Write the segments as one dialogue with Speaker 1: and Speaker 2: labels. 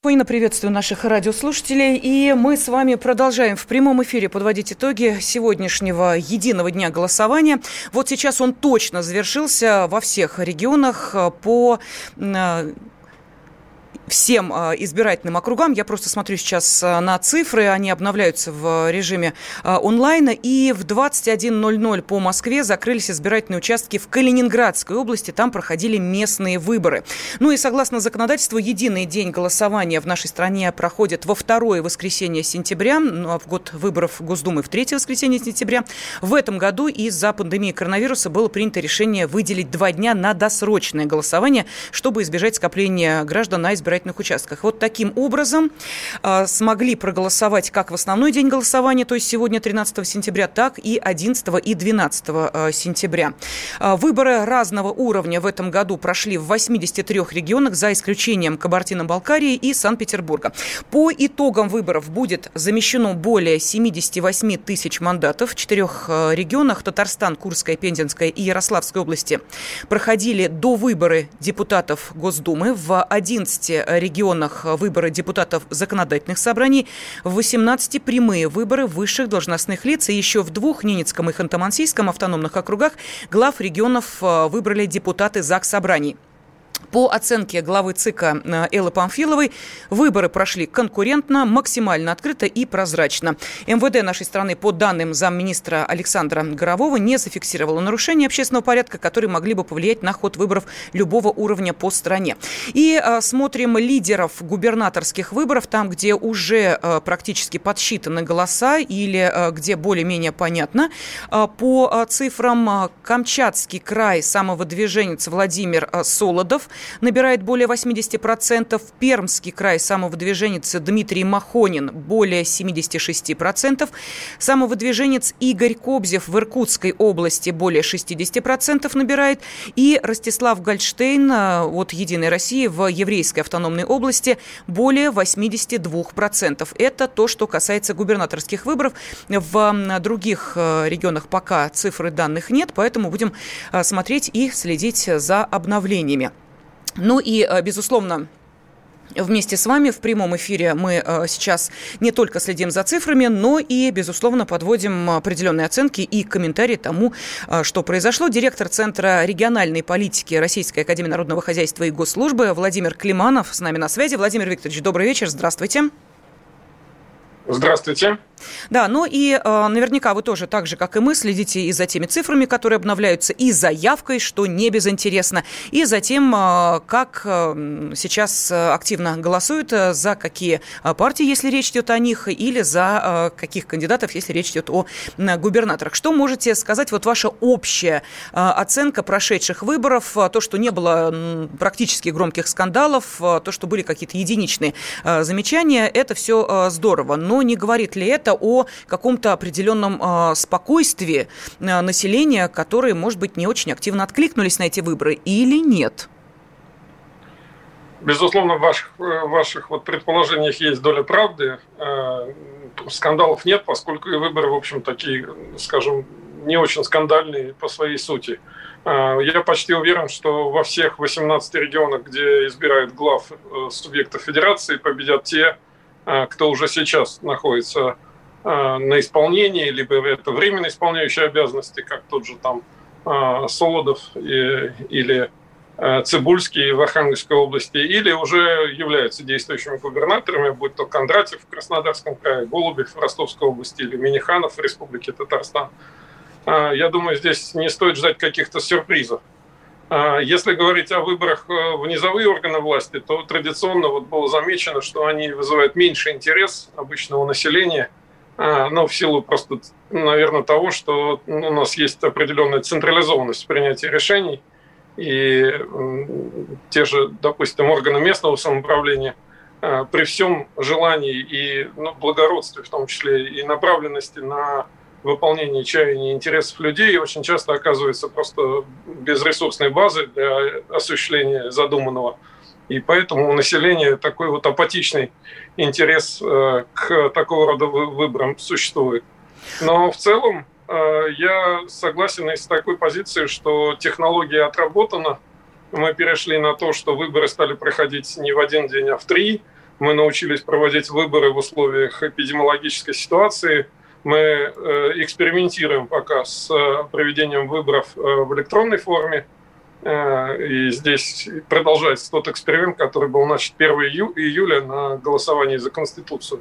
Speaker 1: Спокойно приветствую наших радиослушателей. И мы с вами продолжаем в прямом эфире подводить итоги сегодняшнего единого дня голосования. Вот сейчас он точно завершился во всех регионах по э, всем а, избирательным округам. Я просто смотрю сейчас а, на цифры, они обновляются в режиме а, онлайна. И в 21.00 по Москве закрылись избирательные участки в Калининградской области. Там проходили местные выборы. Ну и согласно законодательству, единый день голосования в нашей стране проходит во второе воскресенье сентября, ну а в год выборов Госдумы в третье воскресенье сентября. В этом году из-за пандемии коронавируса было принято решение выделить два дня на досрочное голосование, чтобы избежать скопления граждан на избирательных избирательных участках. Вот таким образом э, смогли проголосовать как в основной день голосования, то есть сегодня 13 сентября, так и 11 и 12 э, сентября. Э, выборы разного уровня в этом году прошли в 83 регионах, за исключением Кабардино-Балкарии и Санкт-Петербурга. По итогам выборов будет замещено более 78 тысяч мандатов в четырех регионах Татарстан, Курская, Пензенская и Ярославская области проходили до выборы депутатов Госдумы в 11 регионах выборы депутатов законодательных собраний, в 18 прямые выборы высших должностных лиц и еще в двух Ненецком и Ханты-Мансийском автономных округах глав регионов э, выбрали депутаты ЗАГС собраний. По оценке главы ЦИКа э, Эллы Памфиловой, выборы прошли конкурентно, максимально открыто и прозрачно. МВД нашей страны, по данным замминистра Александра Горового, не зафиксировало нарушения общественного порядка, которые могли бы повлиять на ход выборов любого уровня по стране. И а, смотрим лидеров губернаторских выборов, там, где уже а, практически подсчитаны голоса или а, где более-менее понятно. А, по а, цифрам Камчатский край, самовыдвиженец Владимир а, Солодов набирает более 80%. Пермский край самовыдвиженец Дмитрий Махонин более 76%. Самовыдвиженец Игорь Кобзев в Иркутской области более 60% набирает. И Ростислав Гольштейн э, от «Единой России» в Еврейской автономной области более 82%. Это то, что касается губернаторских выборов. В других э, регионах пока цифры данных нет, поэтому будем э, смотреть и следить за обновлениями. Ну и, э, безусловно, Вместе с вами в прямом эфире мы э, сейчас не только следим за цифрами, но и, безусловно, подводим определенные оценки и комментарии тому, э, что произошло. Директор Центра региональной политики Российской Академии Народного Хозяйства и Госслужбы Владимир Климанов с нами на связи. Владимир Викторович, добрый вечер, здравствуйте.
Speaker 2: Здравствуйте.
Speaker 1: Да, ну и э, наверняка вы тоже, так же, как и мы, следите и за теми цифрами, которые обновляются, и за явкой, что не безинтересно, и за тем, э, как э, сейчас активно голосуют, э, за какие партии, если речь идет о них, или за э, каких кандидатов, если речь идет о э, губернаторах. Что можете сказать, вот ваша общая э, оценка прошедших выборов, э, то, что не было э, практически громких скандалов, э, то, что были какие-то единичные э, замечания, это все э, здорово, но не говорит ли это о каком-то определенном э, спокойствии э, населения, которые, может быть, не очень активно откликнулись на эти выборы или нет?
Speaker 2: Безусловно, в ваших, в ваших вот предположениях есть доля правды. Э, скандалов нет, поскольку и выборы, в общем, такие, скажем, не очень скандальные по своей сути. Я почти уверен, что во всех 18 регионах, где избирают глав субъектов федерации, победят те, кто уже сейчас находится Э, на исполнение, либо это временно исполняющие обязанности, как тот же там э, Солодов или э, Цибульский в Архангельской области, или уже являются действующими губернаторами, будь то Кондратьев в Краснодарском крае, Голубев в Ростовской области или Миниханов в Республике Татарстан. Я думаю, здесь не стоит ждать каких-то сюрпризов. Если говорить о выборах в низовые органы власти, то традиционно вот было замечено, что они вызывают меньший интерес обычного населения – ну, в силу просто, наверное, того, что у нас есть определенная централизованность принятия решений, и те же, допустим, органы местного самоуправления а, при всем желании и ну, благородстве, в том числе и направленности на выполнении чаяний интересов людей очень часто оказывается просто без ресурсной базы для осуществления задуманного. И поэтому у населения такой вот апатичный интерес э, к такого рода выборам существует. Но в целом э, я согласен и с такой позицией, что технология отработана. Мы перешли на то, что выборы стали проходить не в один день, а в три. Мы научились проводить выборы в условиях эпидемиологической ситуации – мы э, экспериментируем пока с проведением выборов в электронной форме. И здесь продолжается тот эксперимент, который был начат 1 июля на голосовании за Конституцию.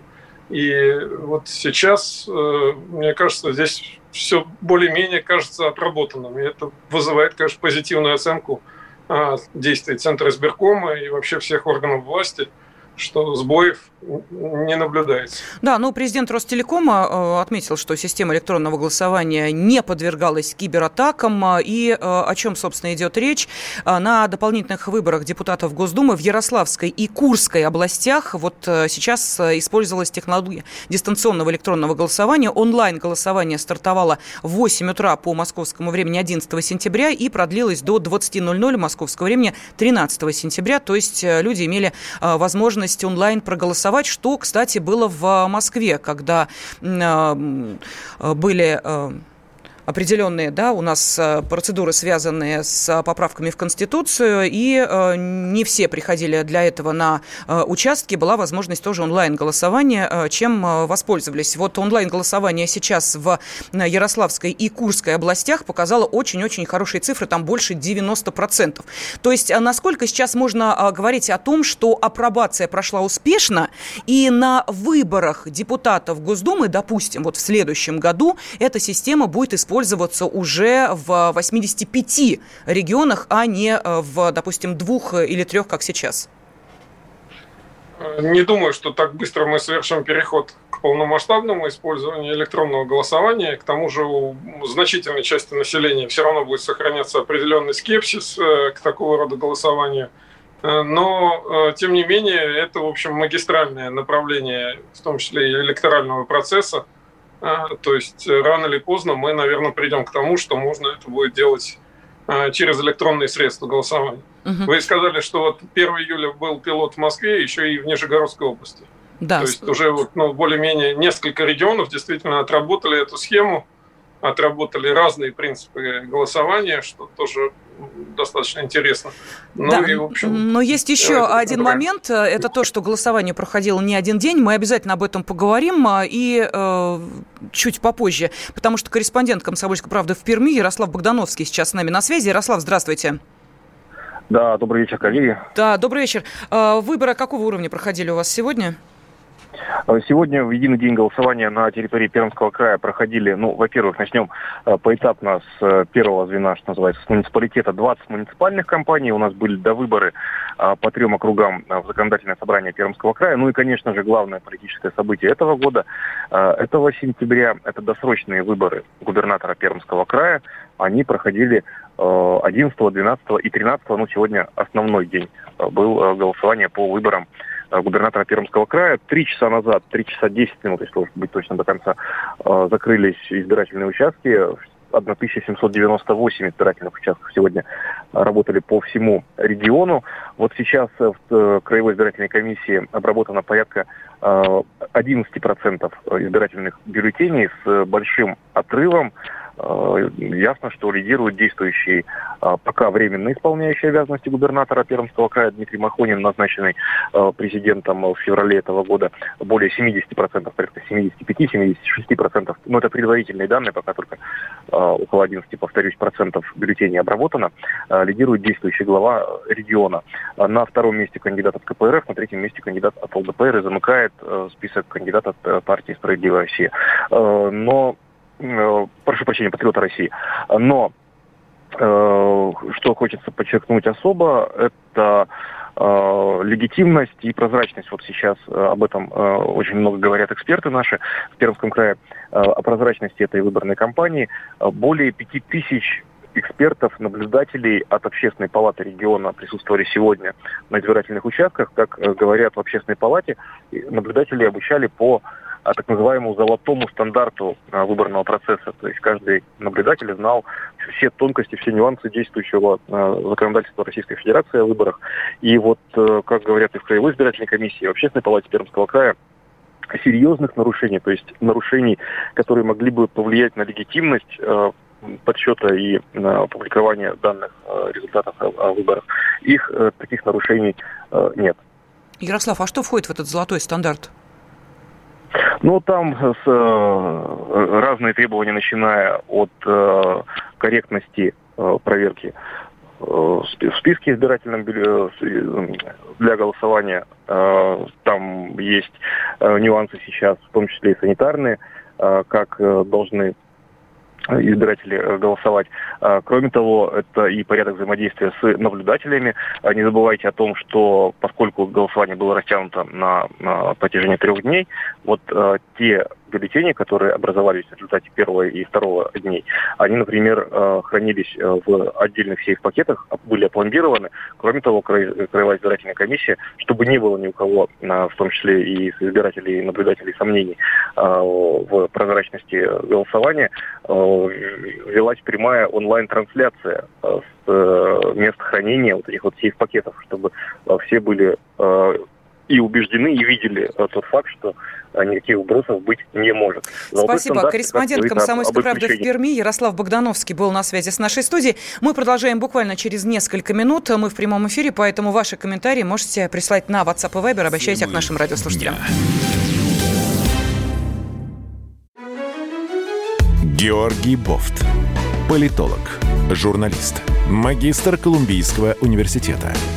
Speaker 2: И вот сейчас, мне кажется, здесь все более-менее кажется отработанным. И это вызывает, конечно, позитивную оценку действий Центра избиркома и вообще всех органов власти – что сбоев не наблюдается.
Speaker 1: Да, ну президент Ростелекома э, отметил, что система электронного голосования не подвергалась кибератакам. Э, и э, о чем, собственно, идет речь? На дополнительных выборах депутатов Госдумы в Ярославской и Курской областях вот сейчас использовалась технология дистанционного электронного голосования. Онлайн-голосование стартовало в 8 утра по московскому времени 11 сентября и продлилось до 20.00 московского времени 13 сентября. То есть люди имели возможность онлайн проголосовать, что, кстати, было в Москве, когда э, были э, определенные, да, у нас э, процедуры, связанные с поправками в Конституцию, и э, не все приходили для этого на э, участки, была возможность тоже онлайн-голосования, чем воспользовались. Вот онлайн-голосование сейчас в Ярославской и Курской областях показало очень-очень хорошие цифры, там больше 90%. То есть насколько сейчас можно говорить о том, что апробация прошла успешно, и на выборах депутатов Госдумы, допустим, вот в следующем году эта система будет использоваться использоваться уже в 85 регионах, а не э, в, допустим, двух или трех, как сейчас?
Speaker 2: Не думаю, что так быстро мы совершим переход к полномасштабному использованию электронного голосования. К тому же у значительной части населения все равно будет сохраняться определенный скепсис э, к такого рода голосованию. Э, но, тем не менее, это, в общем, магистральное направление, в том числе и электорального процесса – то есть э, рано или поздно мы, наверное, придем к тому, что можно это будет делать а, через электронные средства голосования. Угу. Вы сказали, что вот 1 июля был пилот в Москве, еще и в Нижегородской области. Да. То есть уже вот, ну, более-менее несколько регионов действительно отработали эту схему отработали разные принципы голосования, что тоже достаточно интересно.
Speaker 1: Ну, да. и, в общем, Но есть еще один выбираем. момент. Это то, что голосование проходило не один день. Мы обязательно об этом поговорим а, и э, чуть попозже, потому что корреспондент «Комсомольской правды» в Перми Ярослав Богдановский сейчас с нами на связи. Ярослав, здравствуйте.
Speaker 3: Да, добрый вечер, коллеги.
Speaker 1: Да, добрый вечер. А, выборы какого уровня проходили у вас сегодня?
Speaker 3: Э, сегодня в единый день голосования на территории Пермского края проходили, ну, во-первых, начнем э, поэтапно с э, первого звена, что называется, с муниципалитета 20 муниципальных компаний. У нас были до выборы по трем округам в законодательное собрание Пермского края. Ну и, конечно же, главное политическое событие этого года, этого сентября, это досрочные выборы губернатора Пермского края. Они проходили 11, 12 и 13, ну, сегодня основной день был голосование по выборам губернатора Пермского края. Три часа назад, три часа десять минут, если быть точно до конца, э, закрылись избирательные участки. 1798 избирательных участков сегодня работали по всему региону. Вот сейчас в Краевой избирательной комиссии обработано порядка 11% э, избирательных бюллетеней с большим отрывом. Э, ясно, что лидирует действующий э, пока временно исполняющий обязанности губернатора Пермского края Дмитрий Махонин, назначенный э, президентом в феврале этого года более 70%, порядка 75-76%. Но это предварительные данные, пока только около 11, повторюсь, процентов бюллетеней обработано. Лидирует действующий глава региона. На втором месте кандидат от КПРФ, на третьем месте кандидат от ЛДПР и замыкает список кандидатов от партии «Справедливая Россия». Но прошу прощения, патриота России. Но э, что хочется подчеркнуть особо, это э, легитимность и прозрачность. Вот сейчас об этом очень много говорят эксперты наши в Пермском крае, о прозрачности этой выборной кампании. Более пяти тысяч экспертов, наблюдателей от Общественной палаты региона присутствовали сегодня на избирательных участках. Как говорят в Общественной палате, наблюдатели обучали по так называемому золотому стандарту выборного процесса. То есть каждый наблюдатель знал все тонкости, все нюансы действующего законодательства Российской Федерации о выборах. И вот, как говорят и в Краевой избирательной комиссии, и в Общественной палате Пермского края, серьезных нарушений, то есть нарушений, которые могли бы повлиять на легитимность подсчета и э, публикования данных э, результатов о, выборах, их э, таких нарушений э, нет.
Speaker 1: Ярослав, а что входит в этот золотой стандарт?
Speaker 3: Ну, там с, э, разные требования, начиная от э, корректности э, проверки э, в списке избирательном э, для голосования. Э, там есть нюансы сейчас, в том числе и санитарные, как должны избиратели э, голосовать. А, кроме того, это и порядок взаимодействия с наблюдателями. А, не забывайте о том, что поскольку голосование было растянуто на, на протяжении трех дней, вот э, те бюллетени, которые образовались в результате первого и второго дней, они, например, э, хранились э, в отдельных сейф-пакетах, были опломбированы. Кроме того, Краевая избирательная комиссия, чтобы не было ни у кого, в том числе и избирателей и наблюдателей, сомнений в прозрачности голосования, велась прямая онлайн-трансляция с мест хранения вот этих вот сейф-пакетов, чтобы все были и убеждены, и видели тот факт, что а никаких вбросов быть не может.
Speaker 1: Золотой Спасибо. Корреспондент «Комсомольской правды» в Перми Ярослав Богдановский был на связи с нашей студией. Мы продолжаем буквально через несколько минут. Мы в прямом эфире, поэтому ваши комментарии можете прислать на WhatsApp и Viber. Обращайтесь к нашим радиослушателям.
Speaker 4: Георгий Бофт. Политолог, журналист, магистр Колумбийского университета –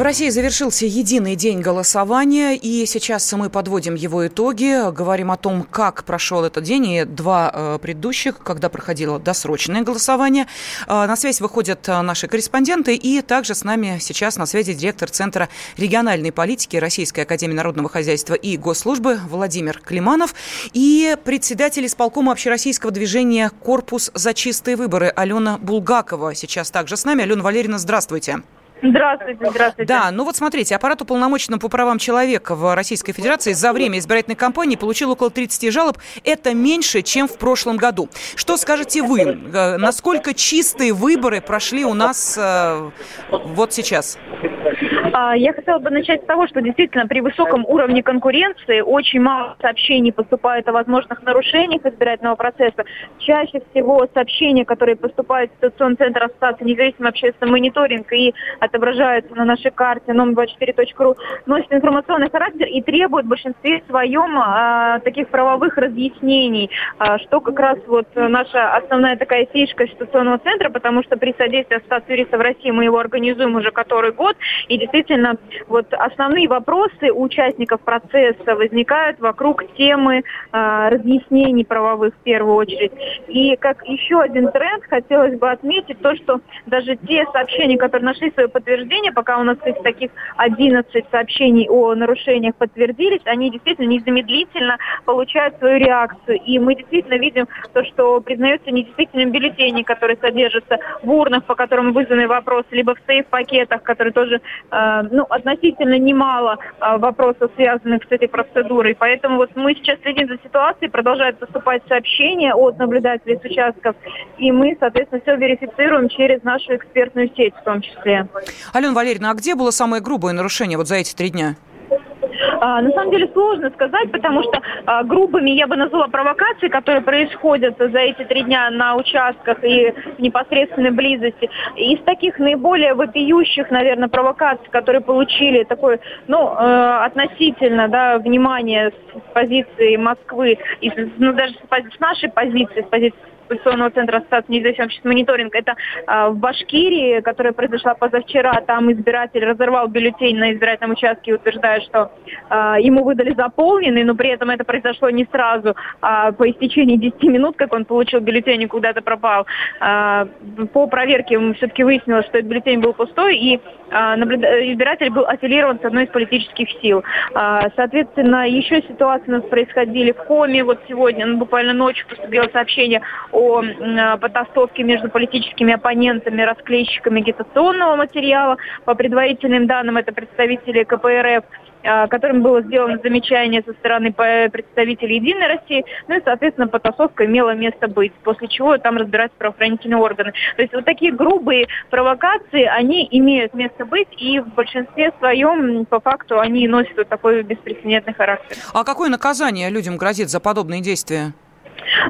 Speaker 1: В России завершился единый день голосования, и сейчас мы подводим его итоги, говорим о том, как прошел этот день, и два э, предыдущих, когда проходило досрочное голосование. Э, на связь выходят э, наши корреспонденты, и также с нами сейчас на связи директор Центра региональной политики Российской Академии Народного Хозяйства и Госслужбы Владимир Климанов и председатель исполкома общероссийского движения «Корпус за чистые выборы» Алена Булгакова сейчас также с нами. Алена Валерьевна, здравствуйте.
Speaker 5: Здравствуйте, здравствуйте.
Speaker 1: Да, ну вот смотрите, аппарат уполномоченного по правам человека в Российской Федерации за время избирательной кампании получил около 30 жалоб. Это меньше, чем в прошлом году. Что скажете вы? Э, насколько чистые выборы прошли у нас э, вот сейчас?
Speaker 5: А, я хотела бы начать с того, что действительно при высоком уровне конкуренции очень мало сообщений поступает о возможных нарушениях избирательного процесса. Чаще всего сообщения, которые поступают в ситуационный центр Ассоциации независимый общественный мониторинг и отображаются на нашей карте nom24.ru, носят информационный характер и требуют в большинстве своем а, таких правовых разъяснений, а, что как раз вот наша основная такая фишка ситуационного центра, потому что при содействии Ассоциации юристов России мы его организуем уже который год, и действительно вот основные вопросы у участников процесса возникают вокруг темы э, разъяснений правовых в первую очередь. И как еще один тренд хотелось бы отметить то, что даже те сообщения, которые нашли свое подтверждение, пока у нас из таких 11 сообщений о нарушениях подтвердились, они действительно незамедлительно получают свою реакцию. И мы действительно видим то, что признаются недействительными бюллетени, которые содержатся в урнах, по которым вызваны вопросы, либо в сейф-пакетах, которые тоже Э, ну, относительно немало э, вопросов, связанных с этой процедурой. Поэтому вот мы сейчас следим за ситуацией, продолжают поступать сообщения от наблюдателей с участков, и мы, соответственно, все верифицируем через нашу экспертную сеть в том числе.
Speaker 1: Алена Валерьевна, а где было самое грубое нарушение вот за эти три дня?
Speaker 5: А, на самом деле сложно сказать, потому что а, грубыми я бы назвала провокации, которые происходят за эти три дня на участках и в непосредственной близости. Из таких наиболее вопиющих, наверное, провокаций, которые получили такое, ну, э, относительно, да, внимание с позиции Москвы, и, ну, даже с, с нашей позиции, с позиции оппозиционного центра Ассоциации независимых мониторинг, это в Башкирии, которая произошла позавчера. Там избиратель разорвал бюллетень на избирательном участке и утверждает, что ему выдали заполненный, но при этом это произошло не сразу, а по истечении 10 минут, как он получил бюллетень и куда-то пропал. По проверке все-таки выяснилось, что этот бюллетень был пустой, и избиратель был аффилирован с одной из политических сил. Соответственно, еще ситуации у нас происходили в Коме. Вот сегодня, ну, буквально ночью поступило сообщение потасовке между политическими оппонентами, расклейщиками агитационного материала. По предварительным данным, это представители КПРФ а, которым было сделано замечание со стороны представителей Единой России, ну и, соответственно, потасовка имела место быть, после чего там разбираются правоохранительные органы. То есть вот такие грубые провокации, они имеют место быть, и в большинстве своем, по факту, они носят вот такой беспрецедентный характер.
Speaker 1: А какое наказание людям грозит за подобные действия?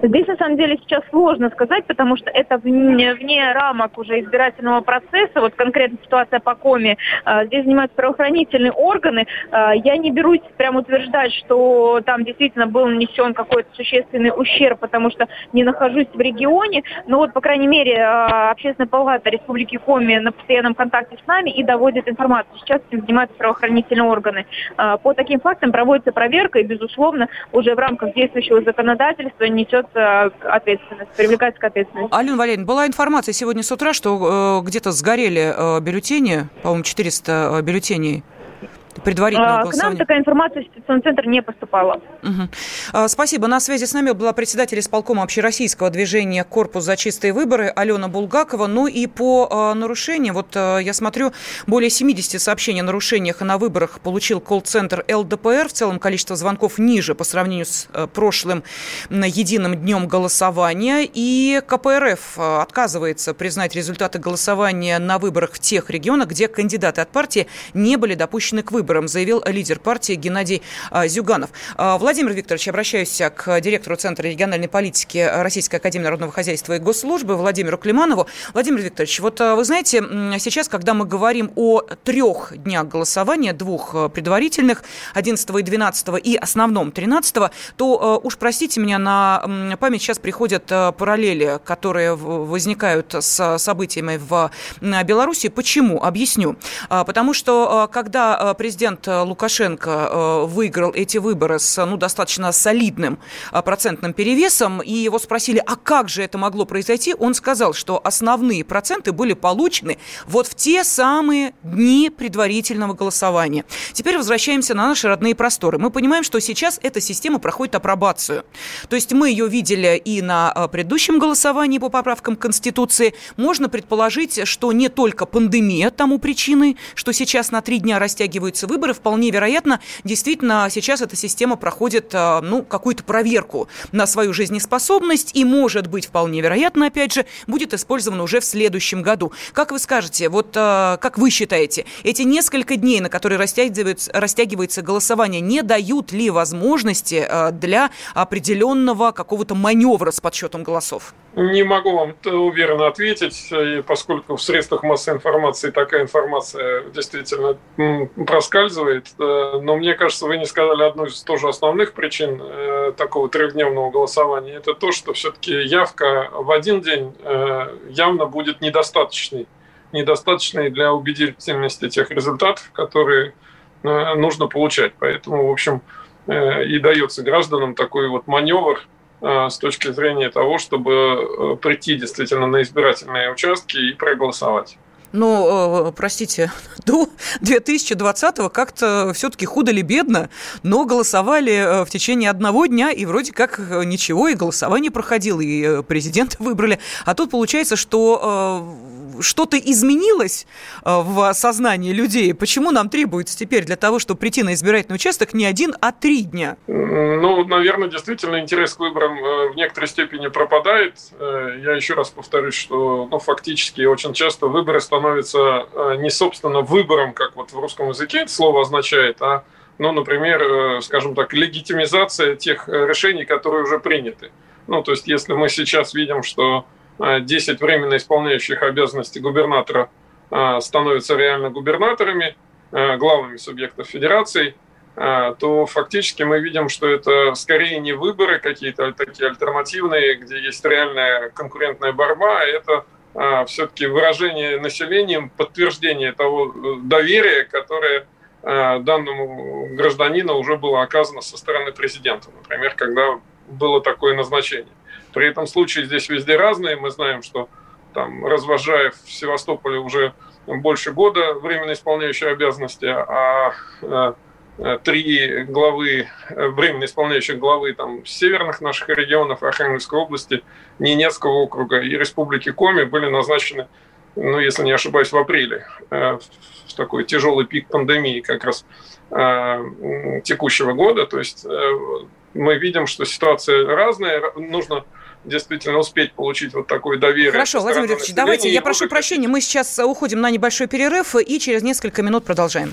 Speaker 5: Здесь, на самом деле, сейчас сложно сказать, потому что это вне, вне рамок уже избирательного процесса. Вот конкретно ситуация по Коме. А, здесь занимаются правоохранительные органы. А, я не берусь прям утверждать, что там действительно был нанесен какой-то существенный ущерб, потому что не нахожусь в регионе. Но вот, по крайней мере, а, Общественная палата Республики Коми на постоянном контакте с нами и доводит информацию. Сейчас этим занимаются правоохранительные органы. По таким фактам проводится проверка, и, безусловно, уже в рамках действующего законодательства несет ответственность, привлекается к ответственности.
Speaker 1: Алена Валерьевна, была информация сегодня с утра, что э, где-то сгорели э, бюллетени, по-моему, 400 э, бюллетеней предварительного голосования?
Speaker 5: К нам такая информация в ситуационный центр не поступала.
Speaker 1: Угу. Спасибо. На связи с нами была председатель исполкома общероссийского движения «Корпус за чистые выборы» Алена Булгакова. Ну и по а, нарушениям, вот а, я смотрю, более 70 сообщений о нарушениях на выборах получил колл-центр ЛДПР. В целом количество звонков ниже по сравнению с а, прошлым единым днем голосования. И КПРФ отказывается признать результаты голосования на выборах в тех регионах, где кандидаты от партии не были допущены к выборам выборам, заявил лидер партии Геннадий а, Зюганов. А, Владимир Викторович, обращаюсь к директору Центра региональной политики Российской Академии Народного Хозяйства и Госслужбы Владимиру Климанову. Владимир Викторович, вот а, вы знаете, сейчас, когда мы говорим о трех днях голосования, двух предварительных, 11 и 12 и основном 13, то уж простите меня, на память сейчас приходят параллели, которые возникают с событиями в Беларуси. Почему? Объясню. Потому что когда президент президент э, Лукашенко э, выиграл эти выборы с ну, достаточно солидным э, процентным перевесом, и его спросили, а как же это могло произойти, он сказал, что основные проценты были получены вот в те самые дни предварительного голосования. Теперь возвращаемся на наши родные просторы. Мы понимаем, что сейчас эта система проходит апробацию. То есть мы ее видели и на предыдущем голосовании по поправкам Конституции. Можно предположить, что не только пандемия тому причиной, что сейчас на три дня растягиваются выборы, вполне вероятно, действительно сейчас эта система проходит а, ну, какую-то проверку на свою жизнеспособность и, может быть, вполне вероятно, опять же, будет использована уже в следующем году. Как вы скажете, вот а, как вы считаете, эти несколько дней, на которые растягивается, растягивается голосование, не дают ли возможности а, для определенного какого-то маневра с подсчетом голосов?
Speaker 2: Не могу вам уверенно ответить, поскольку в средствах массовой информации такая информация действительно проскальзывает. Но мне кажется, вы не сказали одну из тоже основных причин э, такого трехдневного голосования. Это то, что все-таки явка в один день э, явно будет недостаточной. Недостаточной для убедительности тех результатов, которые э, нужно получать. Поэтому, в общем, и дается гражданам такой вот маневр с точки зрения того, чтобы прийти действительно на избирательные участки и проголосовать.
Speaker 1: Но, э, простите, до 2020-го как-то все-таки худо ли бедно, но голосовали э, в течение одного дня, и вроде как э, ничего, и голосование проходило, и президента выбрали. А тут получается, что что-то изменилось в сознании людей? Почему нам требуется теперь для того, чтобы прийти на избирательный участок не один, а три дня?
Speaker 2: Ну, наверное, действительно интерес к выборам в некоторой степени пропадает. Я еще раз повторюсь, что ну, фактически очень часто выборы становятся становится э, не, собственно, выбором, как вот в русском языке это слово означает, а, ну, например, э, скажем так, легитимизация тех э, решений, которые уже приняты. Ну, то есть, если мы сейчас видим, что 10 временно исполняющих обязанности губернатора становятся реально губернаторами, главными субъектов федерации, то фактически мы видим, что это скорее не выборы какие-то такие альтернативные, где есть реальная конкурентная борьба, а это все-таки выражение населением, подтверждение того э, доверия, которое данному гражданину уже было оказано со стороны президента. Например, когда было такое назначение. При этом случаи здесь везде разные. Мы знаем, что там Развожаев в Севастополе уже больше года временно исполняющий обязанности, а э, три главы, э, временно исполняющих главы там, северных наших регионов, Архангельской области, Ненецкого округа и Республики Коми были назначены, ну, если не ошибаюсь, в апреле, в такой тяжелый пик пандемии как раз текущего года. То есть мы видим, что ситуация разная, нужно действительно успеть получить вот такое доверие.
Speaker 1: Хорошо, Владимир Викторович, давайте, я прошу прощения, мы сейчас уходим на небольшой перерыв и через несколько минут продолжаем.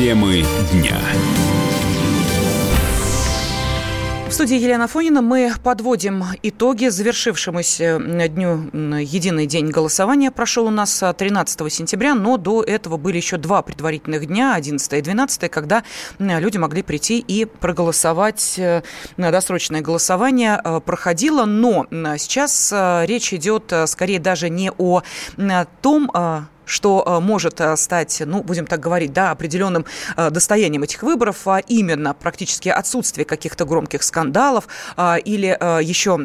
Speaker 4: Темы дня
Speaker 1: студии Елена Фонина мы подводим итоги завершившемуся дню «Единый день голосования». Прошел у нас 13 сентября, но до этого были еще два предварительных дня, 11 и 12, когда люди могли прийти и проголосовать. Э, досрочное голосование э, проходило, но сейчас э, речь идет скорее даже не о том, что э, может э, стать, ну, будем так говорить, да, определенным э, достоянием этих выборов, а именно практически отсутствие каких-то громких скандалов или еще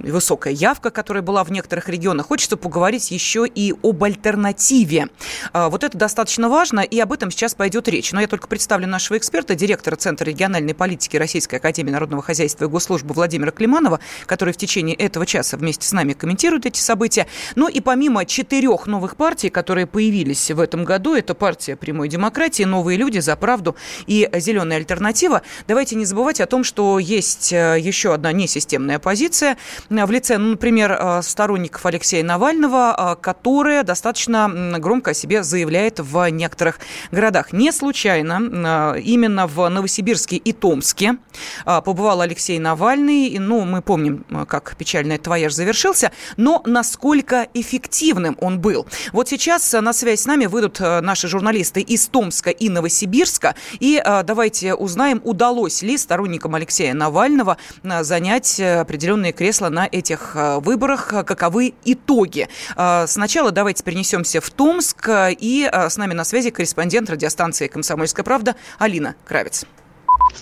Speaker 1: высокая явка, которая была в некоторых регионах. Хочется поговорить еще и об альтернативе. Вот это достаточно важно, и об этом сейчас пойдет речь. Но я только представлю нашего эксперта, директора Центра региональной политики Российской Академии Народного Хозяйства и Госслужбы Владимира Климанова, который в течение этого часа вместе с нами комментирует эти события. Ну и помимо четырех новых партий, которые которые появились в этом году. Это партия прямой демократии, новые люди за правду и зеленая альтернатива. Давайте не забывать о том, что есть э, еще одна несистемная оппозиция в лице, ну, например, э, сторонников Алексея Навального, э, которая достаточно громко о себе заявляет в некоторых городах. Не случайно именно в Новосибирске и Томске побывал Алексей Навальный. Ну, мы помним, как печально этот вояж завершился, но насколько эффективным он был. Вот сейчас сейчас на связь с нами выйдут э, наши журналисты из Томска и Новосибирска. И э, давайте узнаем, удалось ли сторонникам Алексея Навального э, занять определенные кресла на этих выборах, каковы итоги. Сначала давайте перенесемся в Томск. И с нами на связи корреспондент радиостанции «Комсомольская правда» Алина Кравец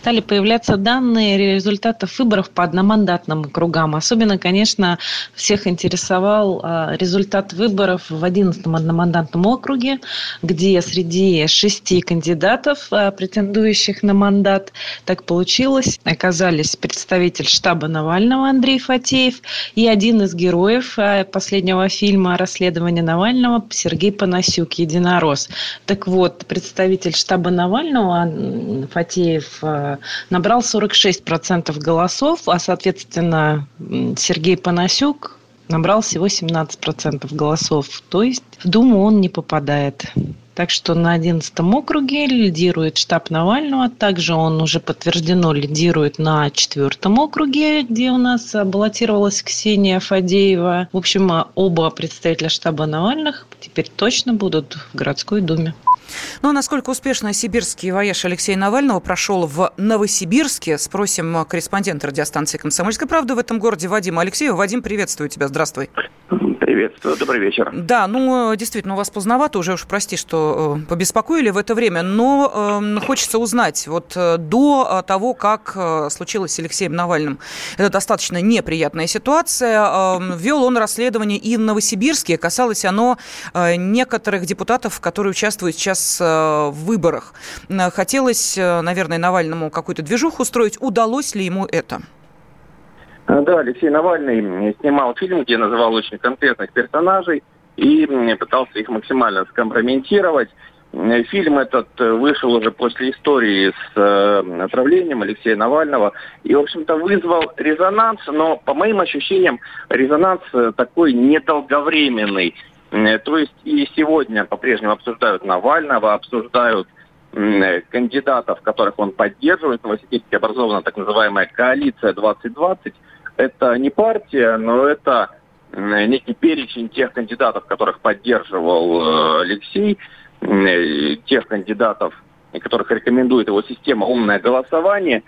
Speaker 6: стали появляться данные результатов выборов по одномандатным кругам. Особенно, конечно, всех интересовал а, результат выборов в 11-м одномандатном округе, где среди шести кандидатов, а, претендующих на мандат, так получилось, оказались представитель штаба Навального Андрей Фатеев и один из героев а, последнего фильма «Расследование Навального» Сергей Панасюк, единорос. Так вот, представитель штаба Навального Фатеев набрал 46% голосов, а, соответственно, Сергей Панасюк набрал всего 17% голосов. То есть в Думу он не попадает. Так что на 11 округе лидирует штаб Навального. Также он уже подтверждено лидирует на 4 округе, где у нас баллотировалась Ксения Фадеева. В общем, оба представителя штаба Навальных теперь точно будут в городской думе.
Speaker 1: Ну а насколько успешно сибирский вояж Алексея Навального прошел в Новосибирске, спросим корреспондента радиостанции «Комсомольская правда» в этом городе Вадима Алексеева. Вадим, приветствую тебя, здравствуй.
Speaker 7: Приветствую, добрый вечер.
Speaker 1: Да, ну, действительно, у вас поздновато, уже уж прости, что э, побеспокоили в это время, но э, хочется узнать, вот э, до того, как э, случилось с Алексеем Навальным, это достаточно неприятная ситуация, э, вел он расследование и в Новосибирске, касалось оно э, некоторых депутатов, которые участвуют сейчас э, в выборах. Хотелось, э, наверное, Навальному какую-то движуху устроить, удалось ли ему это?
Speaker 7: Да, Алексей Навальный снимал фильм, где называл очень конкретных персонажей. и пытался их максимально скомпрометировать. Фильм этот вышел уже после истории с э, отравлением Алексея Навального и, в общем-то, вызвал резонанс, но, по моим ощущениям, резонанс такой недолговременный. То есть и сегодня по-прежнему обсуждают Навального, обсуждают кандидатов, которых он поддерживает. В Новосибирске образована так называемая коалиция 2020. Это не партия, но это некий перечень тех кандидатов, которых поддерживал э, Алексей, тех кандидатов, которых рекомендует его система «Умное голосование».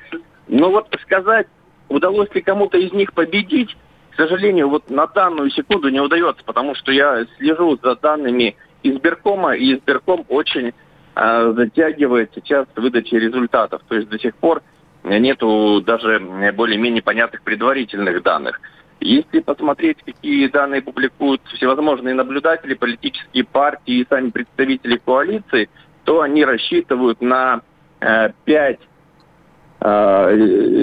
Speaker 7: Но вот сказать, удалось ли кому-то из них победить, к сожалению, вот на данную секунду не удается, потому что я слежу за данными избиркома, и избирком очень а, затягивает сейчас выдачи результатов. То есть до сих пор нету даже более-менее понятных предварительных данных. Если посмотреть, какие данные публикуют всевозможные наблюдатели, политические партии и сами представители коалиции, то они рассчитывают на э, 5 э,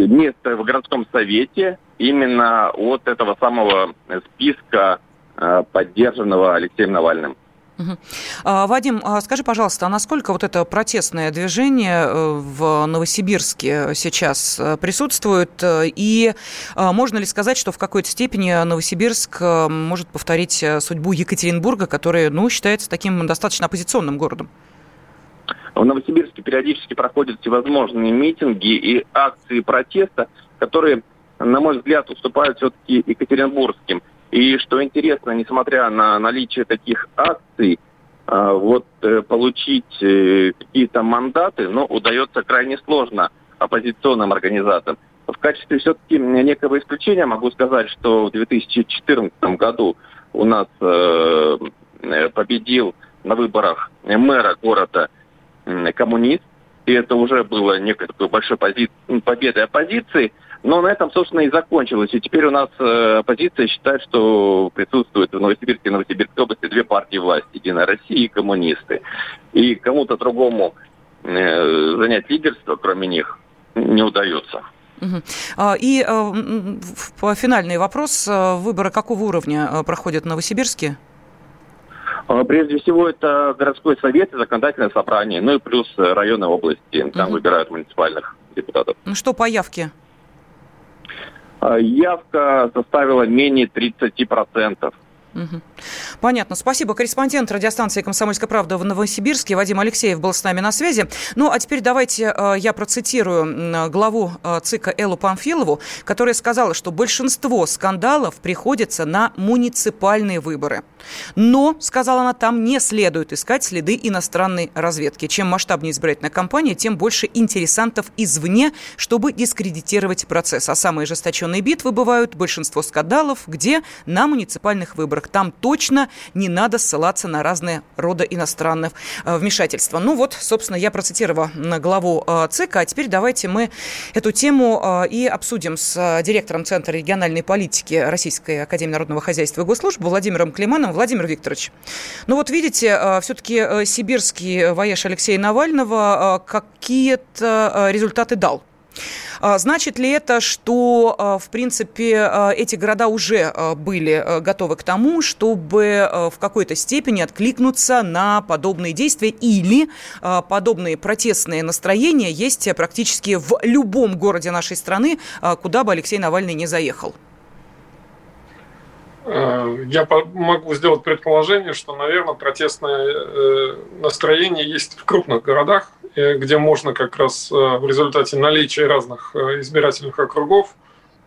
Speaker 7: мест в городском совете именно от этого самого списка, э, поддержанного Алексеем Навальным.
Speaker 1: Угу. Вадим, а скажи, пожалуйста, а насколько вот это протестное движение э, в Новосибирске сейчас э, присутствует? И а, можно ли сказать, что в какой-то степени Новосибирск может повторить судьбу Екатеринбурга, который, ну, считается таким достаточно оппозиционным городом?
Speaker 7: В Новосибирске периодически проходят всевозможные митинги и акции протеста, которые, на мой взгляд, уступают все-таки екатеринбургским. И что интересно, несмотря на наличие таких акций, а, вот э, получить э, какие-то мандаты, ну, удается крайне сложно оппозиционным организациям. В качестве все-таки некого исключения могу сказать, что в 2014 году у нас э, победил на выборах мэра города коммунист, и это уже было некой такой большой пози... победой оппозиции. Но на этом, собственно, и закончилось. И теперь у нас э, оппозиция считает, что присутствует в Новосибирске и Новосибирской области две партии власти. Единая Россия и коммунисты. И кому-то другому э, занять лидерство, кроме них, не удается.
Speaker 1: А, и э, финальный вопрос. Выборы какого уровня проходят в Новосибирске?
Speaker 7: Прежде всего, это городской совет и законодательное собрание, ну и плюс районы области. Там угу. выбирают муниципальных депутатов.
Speaker 1: Ну что по явке?
Speaker 7: А, явка составила менее 30%.
Speaker 1: Угу. Понятно. Спасибо. Корреспондент радиостанции «Комсомольская правда» в Новосибирске Вадим Алексеев был с нами на связи. Ну, а теперь давайте э, я процитирую главу э, ЦИКа Эллу Памфилову, которая сказала, что большинство скандалов приходится на муниципальные выборы. Но, сказала она, там не следует искать следы иностранной разведки. Чем масштабнее избирательная кампания, тем больше интересантов извне, чтобы дискредитировать процесс. А самые ожесточенные битвы бывают большинство скандалов, где на муниципальных выборах. Там точно не надо ссылаться на разные рода иностранных э, вмешательства. Ну вот, собственно, я процитировала главу э, ЦИКа, а теперь давайте мы эту тему э, и обсудим с директором Центра региональной политики Российской Академии народного хозяйства и госслужбы Владимиром Климановым. Владимир Викторович, ну вот видите, все-таки сибирский воеж Алексея Навального какие-то результаты дал. А, значит ли это, что, а, в принципе, а, эти города уже были готовы к тому, чтобы в какой-то степени откликнуться на подобные действия или подобные протестные настроения есть практически в любом городе нашей страны, куда бы Алексей Навальный не заехал?
Speaker 2: Я могу сделать предположение, что, наверное, протестное э, настроение есть в крупных городах, Э, где можно как раз э, в результате наличия разных э, избирательных округов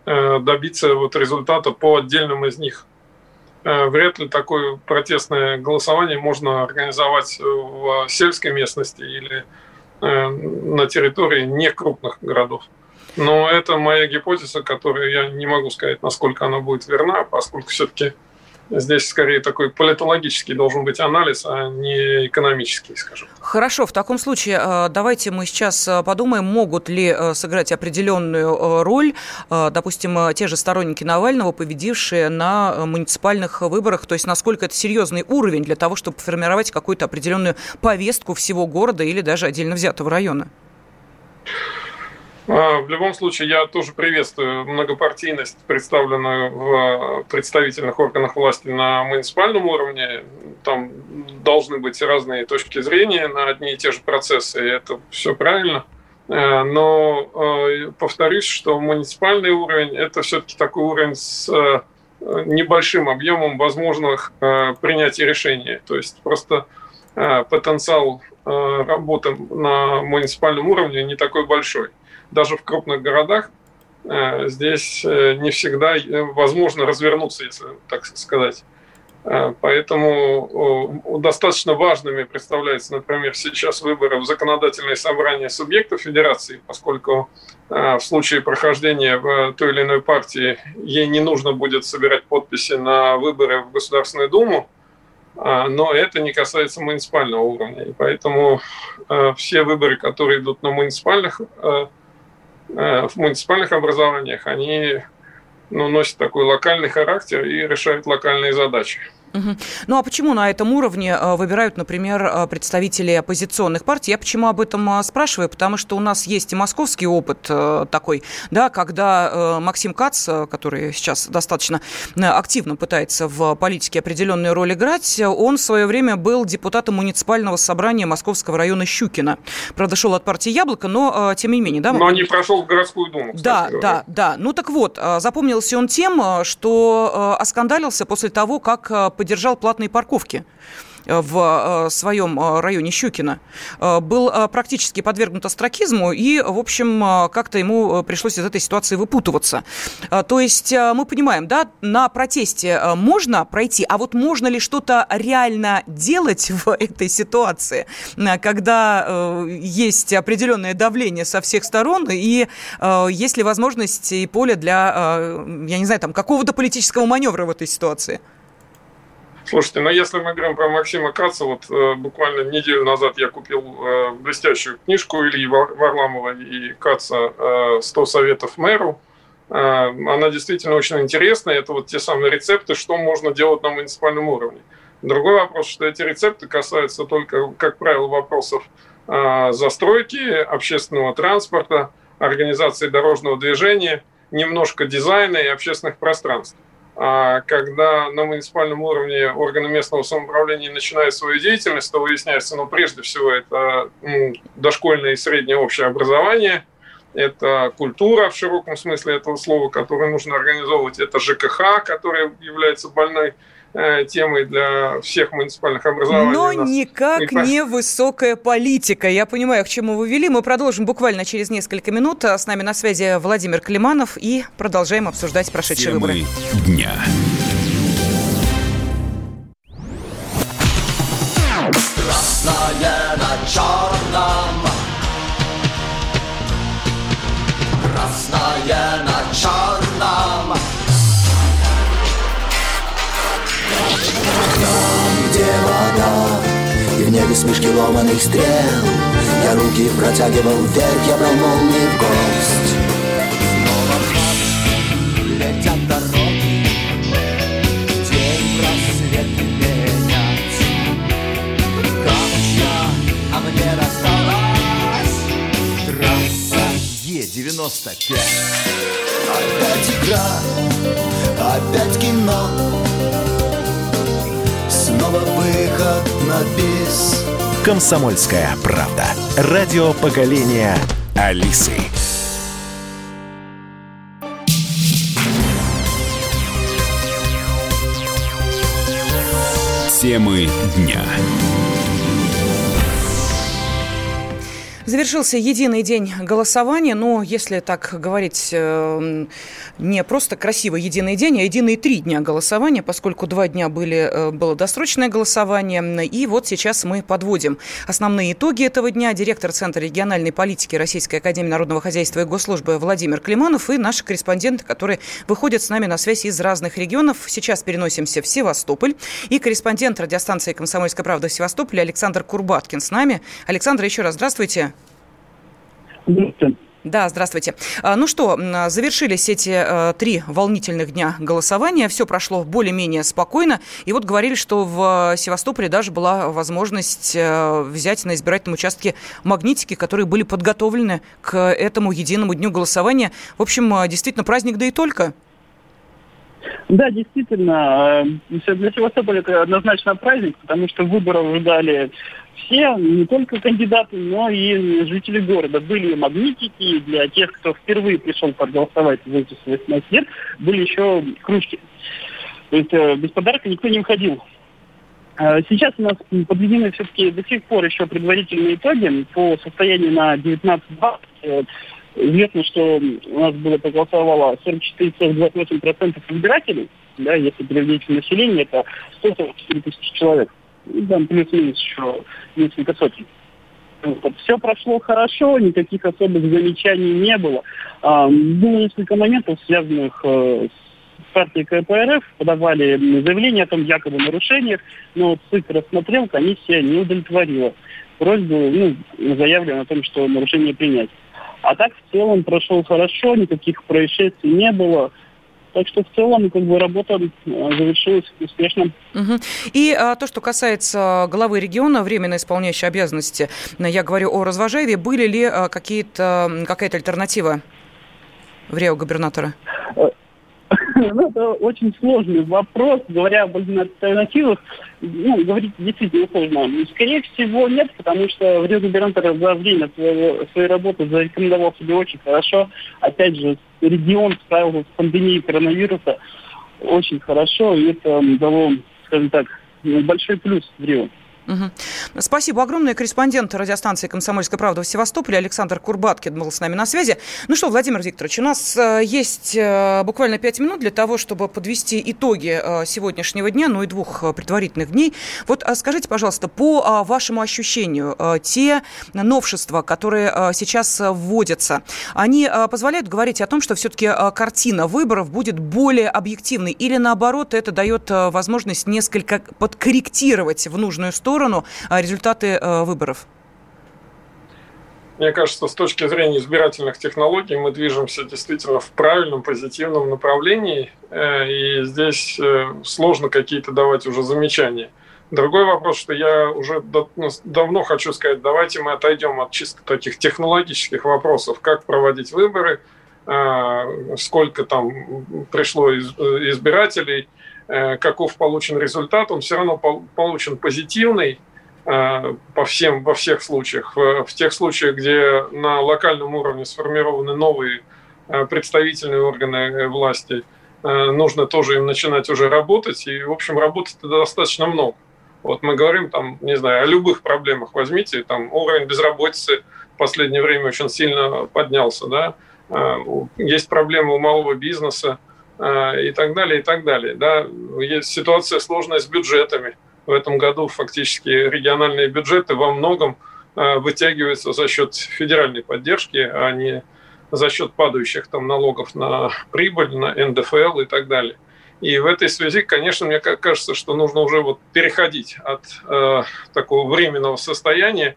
Speaker 2: добиться вот результата по отдельным из них. Вряд ли такое протестное голосование можно организовать в сельской местности или на территории не крупных городов. Но это моя гипотеза, которую я не могу сказать, насколько она будет верна, поскольку все-таки Здесь скорее такой политологический должен быть анализ, а не экономический, скажем.
Speaker 1: Хорошо, в таком случае э, давайте мы сейчас э, подумаем, могут ли э, сыграть определенную роль, допустим, те же сторонники Навального, победившие на муниципальных выборах, то есть насколько это серьезный уровень для того, чтобы формировать какую-то определенную повестку всего города или даже отдельно взятого района?
Speaker 2: А, в любом случае, я тоже приветствую многопартийность, представленную в представительных органах власти на муниципальном уровне. Там должны быть разные точки зрения на одни и те же процессы, и это все правильно. Э, но э, повторюсь, что муниципальный уровень – это все-таки такой уровень с э, небольшим объемом возможных принятий решений. То есть просто потенциал работы на муниципальном уровне не такой большой даже в крупных городах э, здесь э, не всегда э, возможно развернуться, если так сказать. Поэтому достаточно важными представляются, например, сейчас выборы в законодательное собрание субъектов федерации, поскольку в случае прохождения в той или иной партии ей не нужно будет собирать подписи на выборы в Государственную Думу, но это не касается муниципального уровня. И поэтому все выборы, которые идут на муниципальных в муниципальных образованиях, они ну, носят такой локальный характер и решают локальные задачи.
Speaker 1: Угу. Ну а почему на этом уровне э, выбирают, например, э, представители оппозиционных партий? Я почему об этом э, спрашиваю? Потому что у нас есть и московский опыт такой, да, когда Максим Кац, который сейчас достаточно активно пытается в политике определенную роль играть, он в свое время был депутатом муниципального собрания Московского района Щукина. Правда, шел от партии «Яблоко», но тем не менее. Да,
Speaker 2: но не прошел в городскую думу,
Speaker 1: Да, говоря. да, да. Ну так вот, запомнился он тем, что оскандалился после того, как поддержал платные парковки в э, своем э, районе Щукина, э, был практически подвергнут астракизму, и, в общем, как-то ему пришлось из этой ситуации выпутываться. То есть мы понимаем, да, на протесте можно пройти, а вот можно ли что-то реально делать в этой ситуации, когда есть определенное давление со всех сторон, и есть ли возможность и поле для, я не знаю, там, какого-то политического маневра в этой ситуации?
Speaker 2: Слушайте, ну если мы говорим про Максима Каца, вот э, буквально неделю назад я купил э, блестящую книжку Ильи Варламова и Каца э, «100 советов мэру». Э, она действительно очень интересная. Это вот те самые рецепты, что можно делать на муниципальном уровне. Другой вопрос, что эти рецепты касаются только, как правило, вопросов э, застройки, общественного транспорта, организации дорожного движения, немножко дизайна и общественных пространств. А когда на муниципальном уровне органы местного самоуправления начинают свою деятельность, то выясняется, ну, прежде всего, это дошкольное и среднее общее образование, это культура в широком смысле этого слова, которую нужно организовывать, это ЖКХ, который является больной темой для всех муниципальных образований.
Speaker 1: Но никак не высокая политика. Я понимаю, к чему вы вели. Мы продолжим буквально через несколько минут. С нами на связи Владимир Климанов и продолжаем обсуждать прошедшие Темы выборы.
Speaker 4: дня.
Speaker 8: И в небе смешки ломаных стрел. Я руки протягивал вверх, я брал молнии в гость Снова в летят дороги День просвет менять Камушья, а мне досталась Трасса Е-95 Опять игра, опять кино снова выход на бис.
Speaker 4: Комсомольская правда. Радио поколения Алисы. Темы дня.
Speaker 1: Завершился единый день голосования, но если так говорить, э, не просто красиво единый день, а единые три дня голосования, поскольку два дня были, э, было досрочное голосование, и вот сейчас мы подводим основные итоги этого дня. Директор Центра региональной политики Российской Академии Народного Хозяйства и Госслужбы Владимир Климанов и наши корреспонденты, которые выходят с нами на связь из разных регионов. Сейчас переносимся в Севастополь, и корреспондент радиостанции «Комсомольская правда» в Севастополе Александр Курбаткин с нами. Александр, еще раз здравствуйте.
Speaker 9: Здравствуйте.
Speaker 1: Да, здравствуйте. А, ну что, завершились эти э, три волнительных дня голосования. Все прошло более-менее спокойно. И вот говорили, что в Севастополе даже была возможность э, взять на избирательном участке магнитики, которые были подготовлены к этому единому дню голосования. В общем, э, действительно праздник, да и только.
Speaker 9: Да, действительно, для Севастополя это однозначно праздник, потому что выборов ждали все, не только кандидаты, но и жители города. Были магнитики, для тех, кто впервые пришел проголосовать в возрасте 18 лет, были еще кружки. То есть э, без подарка никто не уходил. А сейчас у нас подведены все-таки до сих пор еще предварительные итоги по состоянию на 19-20. Э, известно, что у нас было проголосовало 44,28% избирателей, да, если переводить население, это 144 тысячи человек там плюс-минус еще несколько сотен. Вот. Все прошло хорошо, никаких особых замечаний не было. А, было несколько моментов, связанных э, с партией КПРФ, подавали заявление о том якобы нарушениях, но ЦИК рассмотрел, комиссия не удовлетворила просьбу, ну, заявлено о том, что нарушение принять. А так в целом прошел хорошо, никаких происшествий не было. Так что в целом как бы работа э, завершилась успешно.
Speaker 1: Угу. И а, то, что касается главы региона, временно исполняющей обязанности, я говорю о Развожаеве, были ли а, какие-то, какая-то альтернатива в Рио губернатора?
Speaker 9: Ну, это очень сложный вопрос. Говоря об альтернативах, ну, говорить действительно сложно. Скорее всего, нет, потому что в губернатор за время своего, своей работы зарекомендовал себе очень хорошо. Опять же, регион справился с пандемией коронавируса очень хорошо, и это дало, скажем так, большой плюс в Рио.
Speaker 1: Спасибо огромное. Корреспондент радиостанции «Комсомольская правда» в Севастополе Александр Курбаткин был с нами на связи. Ну что, Владимир Викторович, у нас э, есть э, буквально пять минут для того, чтобы подвести итоги э, сегодняшнего дня, ну и двух предварительных дней. Вот скажите, пожалуйста, по вашему ощущению, те новшества, которые сейчас вводятся, они позволяют говорить о том, что все-таки картина выборов будет более объективной или наоборот это дает возможность несколько подкорректировать в нужную сторону сторону а, результаты э, выборов?
Speaker 2: Мне кажется, с точки зрения избирательных технологий мы движемся действительно в правильном, позитивном направлении, э, и здесь э, сложно какие-то давать уже замечания. Другой вопрос, что я уже ну, давно хочу сказать, давайте мы отойдем от чисто таких технологических вопросов, как проводить выборы, сколько там пришло избирателей, каков получен результат, он все равно получен позитивный э, по всем, во всех случаях. В тех случаях, где на локальном уровне сформированы новые э, представительные органы власти, нужно тоже им начинать уже работать. И, в общем, работать достаточно много. Вот мы говорим там, не знаю, о любых проблемах. Возьмите, там уровень безработицы в последнее время очень сильно поднялся, да. Есть проблемы у малого бизнеса, Э, и так далее, и так далее. Да. Есть ситуация сложная с бюджетами. В этом году фактически региональные бюджеты во многом э, вытягиваются за счет федеральной поддержки, а не за счет падающих там налогов на прибыль, на НДФЛ и так далее. И в этой связи, конечно, мне кажется, что нужно уже вот переходить от э, такого временного состояния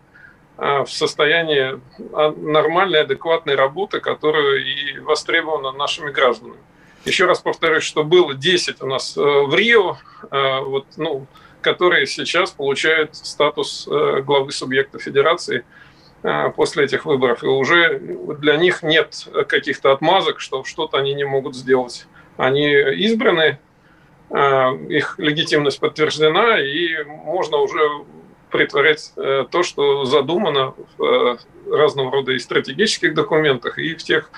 Speaker 2: э, в состояние а, нормальной, адекватной работы, которая и востребована нашими гражданами. Еще раз повторюсь, что было 10 у нас э, в Рио, э, вот, ну, которые сейчас получают статус э, главы субъекта федерации после этих выборов. И уже для них нет каких-то отмазок, что что-то они не могут сделать. Они избраны, их легитимность подтверждена, и можно уже притворять то, что задумано в разного рода и стратегических документах, и в тех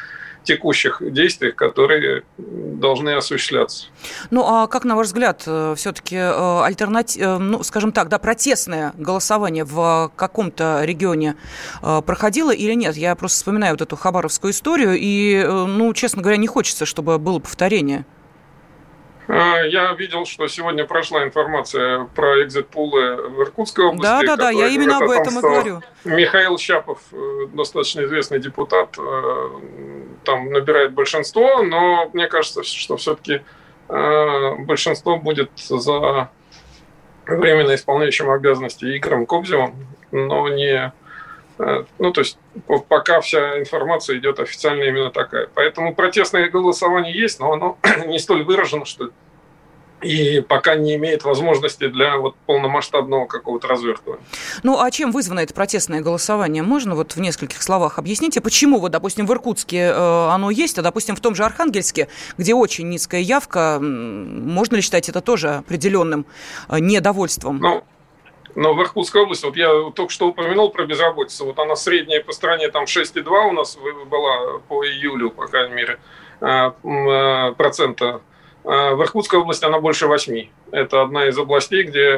Speaker 2: текущих действиях, которые должны осуществляться.
Speaker 1: Ну, а как, на ваш взгляд, э, все-таки э, альтернатив, э, ну, скажем так, да, протестное голосование в каком-то регионе проходило или нет? Я просто вспоминаю вот эту хабаровскую историю, и, ну, честно говоря, не хочется, чтобы было повторение.
Speaker 2: А, я видел, что сегодня прошла информация про экзит-пулы в Иркутской области.
Speaker 1: Да, да, да, я именно об этом и говорю.
Speaker 2: Михаил Щапов, э, достаточно известный депутат, э, там набирает большинство, но мне кажется, что все-таки э, большинство будет за временно исполняющим обязанности Игорем Кобзевым, но не ну, то есть пока вся информация идет официально именно такая. Поэтому протестное голосование есть, но оно не столь выражено, что и пока не имеет возможности для вот полномасштабного какого-то развертывания.
Speaker 1: Ну, а чем вызвано это протестное голосование? Можно вот в нескольких словах объясните, почему вот, допустим, в Иркутске э, оно есть, а, допустим, в том же Архангельске, где очень низкая явка, можно ли считать это тоже определенным э, недовольством?
Speaker 2: Ну, но в Иркутской области, вот я только что упомянул про безработицу, вот она средняя по стране там 6,2 у нас была по июлю, по крайней мере, э, э, процента а в Иркутской области она больше 8. Это одна из областей, где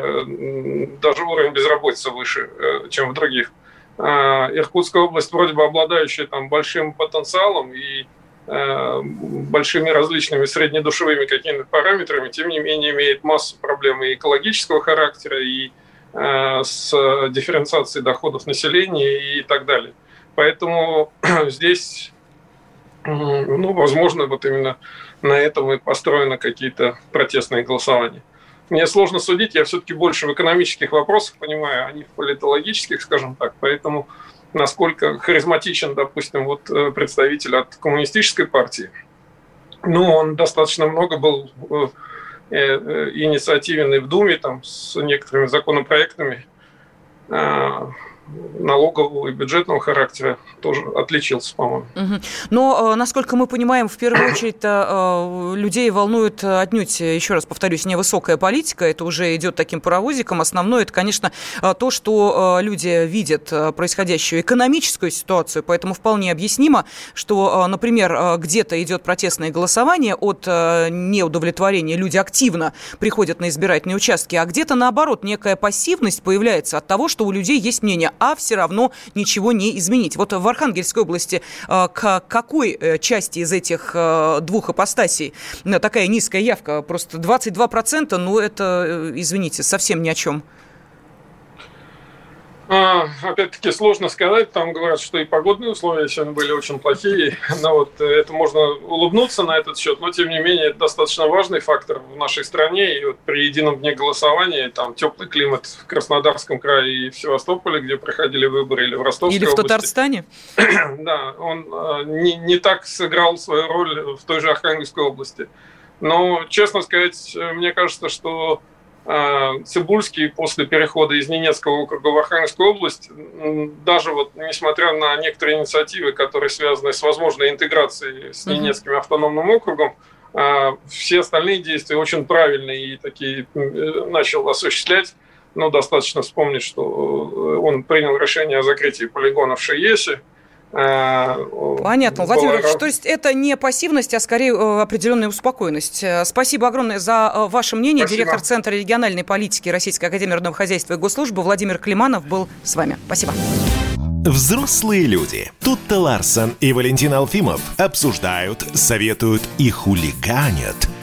Speaker 2: даже уровень безработицы выше, э, чем в других. А Иркутская область, вроде бы обладающая там большим потенциалом и э, большими различными среднедушевыми какими-то параметрами, тем не менее имеет массу проблем и экологического характера, и э, с дифференциацией доходов населения и так далее. Поэтому здесь, ну, возможно, вот именно на этом и построены какие-то протестные голосования. Мне сложно судить, я все-таки больше в экономических вопросах понимаю, а не в политологических, скажем так. Поэтому насколько харизматичен, допустим, вот э, представитель от коммунистической партии, ну, он достаточно много был э, э, инициативен и в Думе, там, с некоторыми законопроектами, а, налогового и бюджетного характера тоже отличился, по-моему.
Speaker 1: Но, э, насколько мы понимаем, в первую очередь э, людей волнует отнюдь, еще раз повторюсь, невысокая политика, это уже идет таким паровозиком. Основное, это, конечно, э, то, что люди видят происходящую экономическую ситуацию, поэтому вполне объяснимо, что, например, где-то идет протестное голосование от неудовлетворения, люди активно приходят на избирательные участки, а где-то, наоборот, некая пассивность появляется от того, что у людей есть мнение, а все равно ничего не изменить. Вот в Архангельской области э, к какой э, части из этих э, двух апостасий такая низкая явка? Просто 22%, ну это, извините, совсем ни о чем.
Speaker 2: А, опять-таки сложно сказать, там говорят, что и погодные условия сегодня были очень плохие, но вот это можно улыбнуться на этот счет, но тем не менее это достаточно важный фактор в нашей стране, и вот при едином дне голосования, там теплый климат в Краснодарском крае и в Севастополе, где проходили выборы, или в Ростовской
Speaker 1: Или в области, Татарстане?
Speaker 2: Да, он а, не, не так сыграл свою роль в той же Архангельской области. Но, честно сказать, мне кажется, что Цибульский после перехода из Ненецкого округа в Архангельскую область, даже вот несмотря на некоторые инициативы, которые связаны с возможной интеграцией с Ненецким автономным округом, а, все остальные действия очень правильные и такие начал осуществлять. Ну, достаточно вспомнить, что э, он принял решение о закрытии полигона в Шиесе,
Speaker 1: Э, Понятно, Владимир Ильич, то есть это не пассивность, а скорее э, определенная успокоенность. Э, спасибо огромное за ваше мнение. Спасибо. Директор Центра региональной политики Российской Академии Родного Хозяйства и Госслужбы Владимир Климанов был с вами. Спасибо.
Speaker 4: Взрослые люди. Тут-то Ларсон и Валентин Алфимов обсуждают, советуют и хулиганят –